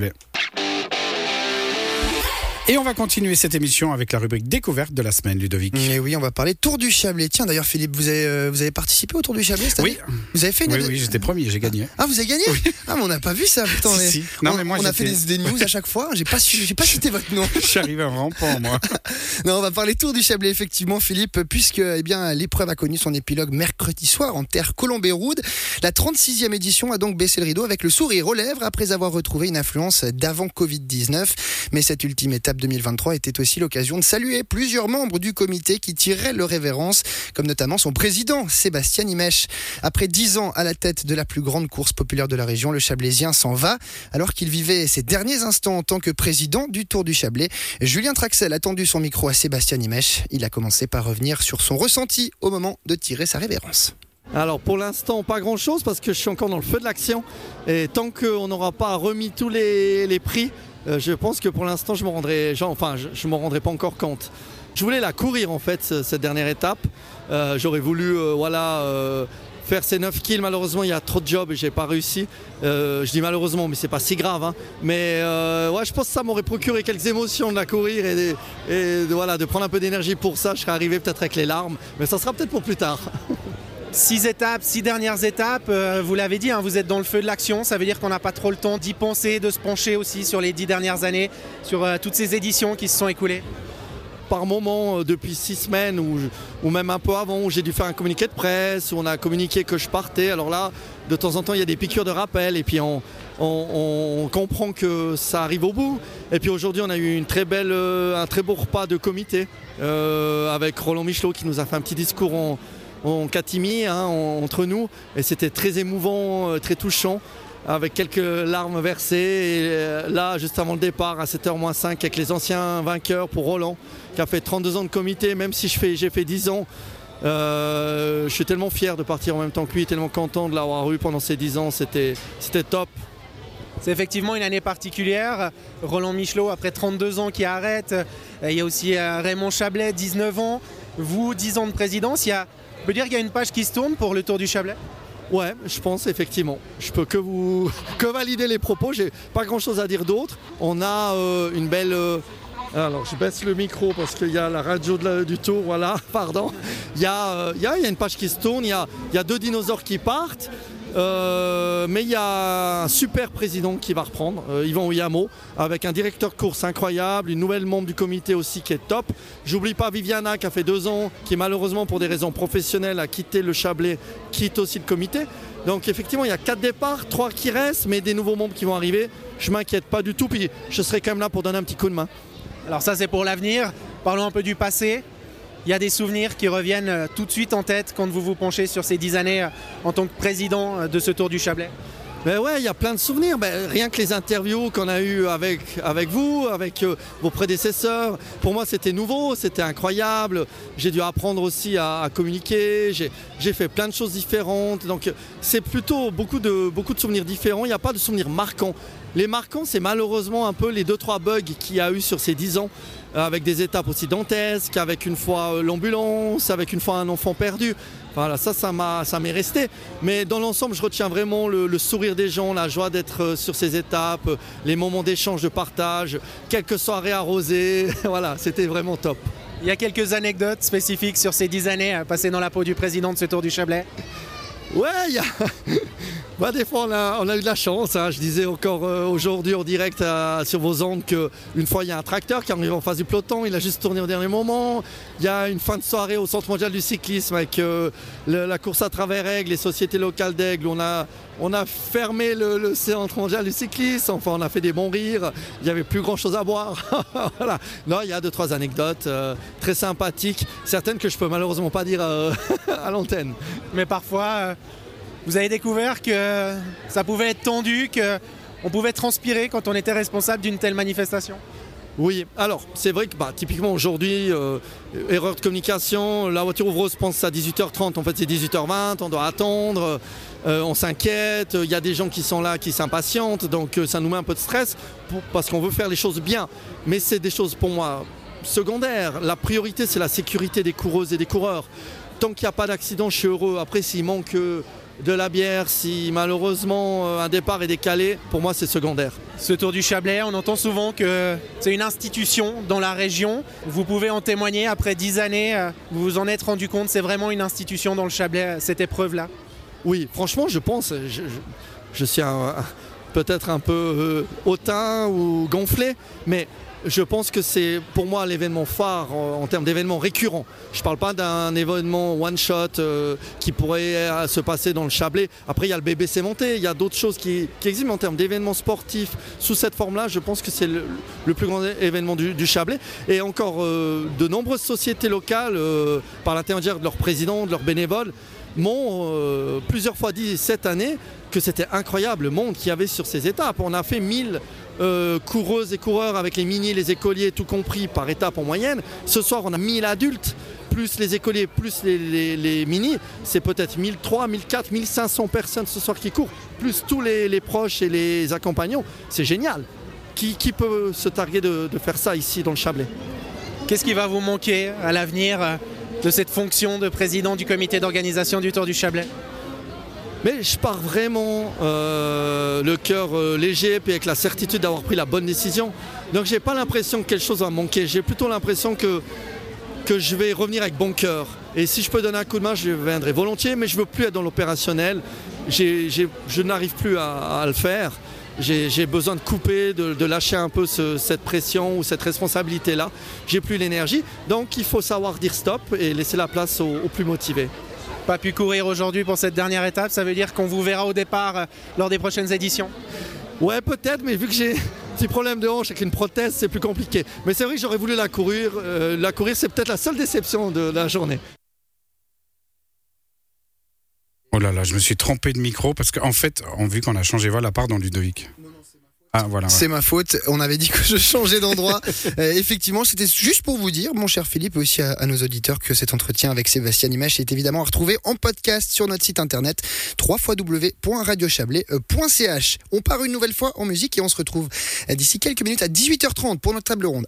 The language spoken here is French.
Yeah. Et on va continuer cette émission avec la rubrique découverte de la semaine, Ludovic. Mais oui, on va parler Tour du Chablais. Tiens, d'ailleurs, Philippe, vous avez, euh, vous avez participé au Tour du Chablais cette Oui. année Vous avez fait une Oui, oui, j'étais premier, j'ai gagné. Ah, vous avez gagné Ah, mais on n'a pas vu ça, putain. Si, mais- si. Non, on, mais moi, on a fait des, des news à chaque fois. J'ai pas, j'ai pas cité votre nom. Je suis arrivé en rampant, moi. Non, on va parler Tour du Chablais, effectivement, Philippe, puisque eh bien l'épreuve a connu son épilogue mercredi soir en terre colombéroude. La 36e édition a donc baissé le rideau avec le sourire aux lèvres après avoir retrouvé une influence d'avant Covid-19. Mais cette ultime étape 2023 était aussi l'occasion de saluer plusieurs membres du comité qui tireraient leur révérence, comme notamment son président, Sébastien Imèche. Après 10 ans à la tête de la plus grande course populaire de la région, le Chablaisien s'en va, alors qu'il vivait ses derniers instants en tant que président du Tour du Chablais. Julien Traxel a tendu son micro à Sébastien Imèche. Il a commencé par revenir sur son ressenti au moment de tirer sa révérence. Alors pour l'instant pas grand chose parce que je suis encore dans le feu de l'action et tant qu'on n'aura pas remis tous les prix, euh, je pense que pour l'instant je me rendrai, enfin je, je rendrai pas encore compte. Je voulais la courir en fait ce- cette dernière étape. Euh, J'aurais voulu euh, voilà faire ces 9 kills. Malheureusement il y a trop de jobs et j'ai pas réussi. Je dis malheureusement mais c'est pas si grave. hein. Mais ouais je pense que ça m'aurait procuré quelques émotions de la courir et, voilà de prendre un peu d'énergie pour ça. Je serais arrivé peut-être avec les larmes, mais ça sera peut-être pour plus tard. Six étapes, six dernières étapes, euh, vous l'avez dit, hein, vous êtes dans le feu de l'action, ça veut dire qu'on n'a pas trop le temps d'y penser, de se pencher aussi sur les dix dernières années, sur euh, toutes ces éditions qui se sont écoulées. par moment euh, depuis six semaines ou, même un peu avant où j'ai dû faire un communiqué de presse où on a communiqué que je partais. Alors là, de temps en temps, il y a des piqûres de rappel et puis on, comprend que ça arrive au bout. Et puis aujourd'hui, on a eu un très beau repas de comité avec Roland Michelot qui nous a fait un petit discours en, hein, en- entre nous et c'était très émouvant, euh, très touchant avec quelques larmes versées. Et euh, là, juste avant le départ, à 7h-5, avec les anciens vainqueurs pour Roland, qui a fait 32 ans de comité, même si j'ai fait 10 ans. euh, je suis tellement fier de partir en même temps que lui, tellement content de l'avoir eu pendant ces 10 ans, c'était top. C'est effectivement une année particulière. Roland Michelot, après 32 ans, qui arrête. Il y a aussi Raymond Chablais, 19 ans. Vous, 10 ans de présidence. On peut dire qu'il y a une page qui se tourne pour le Tour du Chablais? Ouais, je pense effectivement. Je peux que vous que valider les propos. J'ai pas grand chose à dire d'autre. On a euh, une belle. euh, alors je baisse le micro parce qu'il y a la radio du tour. Voilà, pardon. Il y, a, euh, il y, a, il y a une page qui se tourne. Il y a, il y a deux dinosaures qui partent. Euh, mais il y a un super président qui va reprendre, euh, Yvan Oyamo, avec un directeur de course incroyable, une nouvelle membre du comité aussi qui est top. J'oublie pas Viviana qui a fait deux ans, qui malheureusement pour des raisons professionnelles a quitté le Chablais, quitte aussi le comité. Donc effectivement il y a quatre départs, trois qui restent, mais des nouveaux membres qui vont arriver. Je m'inquiète pas du tout, puis je serai quand même là pour donner un petit coup de main. Alors ça, c'est pour l'avenir. Parlons un peu du passé. Il y a des souvenirs qui reviennent euh, tout de suite en tête quand vous vous penchez sur ces 10 années euh, en tant que président euh, de ce Tour du Chablais. Ben ouais, il y a plein de souvenirs. Ben, rien que les interviews qu'on a eues avec, vous, avec vos prédécesseurs. Pour moi, c'était nouveau, c'était incroyable. J'ai dû apprendre aussi à, communiquer. J'ai fait plein de choses différentes. Donc, c'est plutôt beaucoup de, beaucoup de souvenirs différents. Il n'y a pas de souvenirs marquants. Les marquants, c'est malheureusement un peu les 2-3 bugs qu'il y a eu sur ces 10 ans, avec des étapes aussi dantesques, avec une fois euh, l'ambulance, avec une fois un enfant perdu. Voilà, ça, ça m'a, ça m'est resté. Mais dans l'ensemble, je retiens vraiment le, le sourire des gens, la joie d'être euh, sur ces étapes, euh, les moments d'échange, de partage, quelques soirées arrosées. voilà, c'était vraiment top. Il y a quelques anecdotes spécifiques sur ces 10 années euh, passées dans la peau du président de ce Tour du Chablais? Ouais, il y a... bah, des fois, on a, eu de la chance. hein. Je disais encore euh, aujourd'hui en direct sur vos ondes qu'une fois, il y a un tracteur qui arrive en face du peloton. Il a juste tourné au dernier moment. Il y a une fin de soirée au Centre mondial du cyclisme avec euh, la course à travers Aigle, les sociétés locales d'Aigle. On a, fermé le, Centre mondial du cyclisme. Enfin, on a fait des bons rires. Il n'y avait plus grand-chose à boire. Non, il y a deux, trois anecdotes euh, très sympathiques. Certaines que je peux malheureusement pas dire à l'antenne. Mais parfois, vous avez découvert que ça pouvait être tendu, qu'on pouvait transpirer quand on était responsable d'une telle manifestation? Oui, alors c'est vrai que bah, typiquement aujourd'hui, euh, erreur de communication, la voiture ouvreuse pense à 18h30, en fait c'est 18h20, on doit attendre, euh, on s'inquiète, il y a des gens qui sont là qui s'impatientent, donc euh, ça nous met un peu de stress parce qu'on veut faire les choses bien. Mais c'est des choses pour moi secondaires. La priorité c'est la sécurité des coureuses et des coureurs. Tant qu'il n'y a pas d'accident, je suis heureux. Après s'il manque... euh, de la bière. Si malheureusement euh, un départ est décalé, pour moi c'est secondaire. Ce Tour du Chablais, on entend souvent que c'est une institution dans la région. Vous pouvez en témoigner après dix années. euh, Vous vous en êtes rendu compte, c'est vraiment une institution dans le Chablais, cette épreuve-là. Oui, franchement, je pense, je, je- je suis peut-être un peu euh, hautain ou gonflé, mais je pense que c'est pour moi l'événement phare en, termes d'événements récurrents. Je ne parle pas d'un événement one-shot euh, qui pourrait se passer dans le Chablais. Après, il y a le BBC monté, il y a d'autres choses qui, qui existent, en termes d'événements sportifs sous cette forme-là, je pense que c'est le, plus grand événement du, Chablais. Et encore, euh, de nombreuses sociétés locales, euh, par l'intermédiaire de leurs présidents, de leurs bénévoles, m'ont plusieurs fois dit cette année que c'était incroyable le monde qu'il y avait sur ces étapes. On a fait 1000 euh, coureuses et coureurs avec les mini, les écoliers, tout compris par étape en moyenne. Ce soir, on a 1000 adultes, plus les écoliers, plus les, les- les mini. C'est peut-être 1300, 1400, 1500 personnes ce soir qui courent, plus tous les, proches et les accompagnants. C'est génial. Qui, peut se targuer de, de faire ça ici dans le Chablais? Qu'est-ce qui va vous manquer à l'avenir euh, de cette fonction de président du comité d'organisation du Tour du Chablais? Mais je pars vraiment euh, le cœur euh, léger et avec la certitude d'avoir pris la bonne décision. Donc j'ai pas l'impression que quelque chose va me manquer. J'ai plutôt l'impression que, que je vais revenir avec bon cœur. Et si je peux donner un coup de main, je viendrai volontiers, mais je veux plus être dans l'opérationnel. Je n'arrive plus à, le faire. J'ai besoin de couper, de, lâcher un peu ce- cette pression ou cette responsabilité-là. J'ai plus l'énergie. Donc il faut savoir dire stop et laisser la place aux plus motivés. Pas pu courir aujourd'hui pour cette dernière étape, ça veut dire qu'on vous verra au départ euh, lors des prochaines éditions Ouais, peut-être, mais vu que j'ai un petit problème de hanche avec une prothèse, c'est plus compliqué. Mais c'est vrai que j'aurais voulu la courir. Euh, la courir, c'est peut-être la seule déception de la journée. Oh là là, je me suis trompé de micro parce qu'en fait, on vu qu'on a changé voilà, pardon Ludovic. Ah voilà. C'est ma faute. On avait dit que je changeais d'endroit. Euh, effectivement, c'était juste pour vous dire, mon cher Philippe, et aussi à, à nos auditeurs, que cet entretien avec Sébastien Imèche est évidemment à retrouver en podcast sur notre site internet www.radiochablais.ch. On part une nouvelle fois en musique et on se retrouve euh, d'ici quelques minutes à 18h30 pour notre table ronde.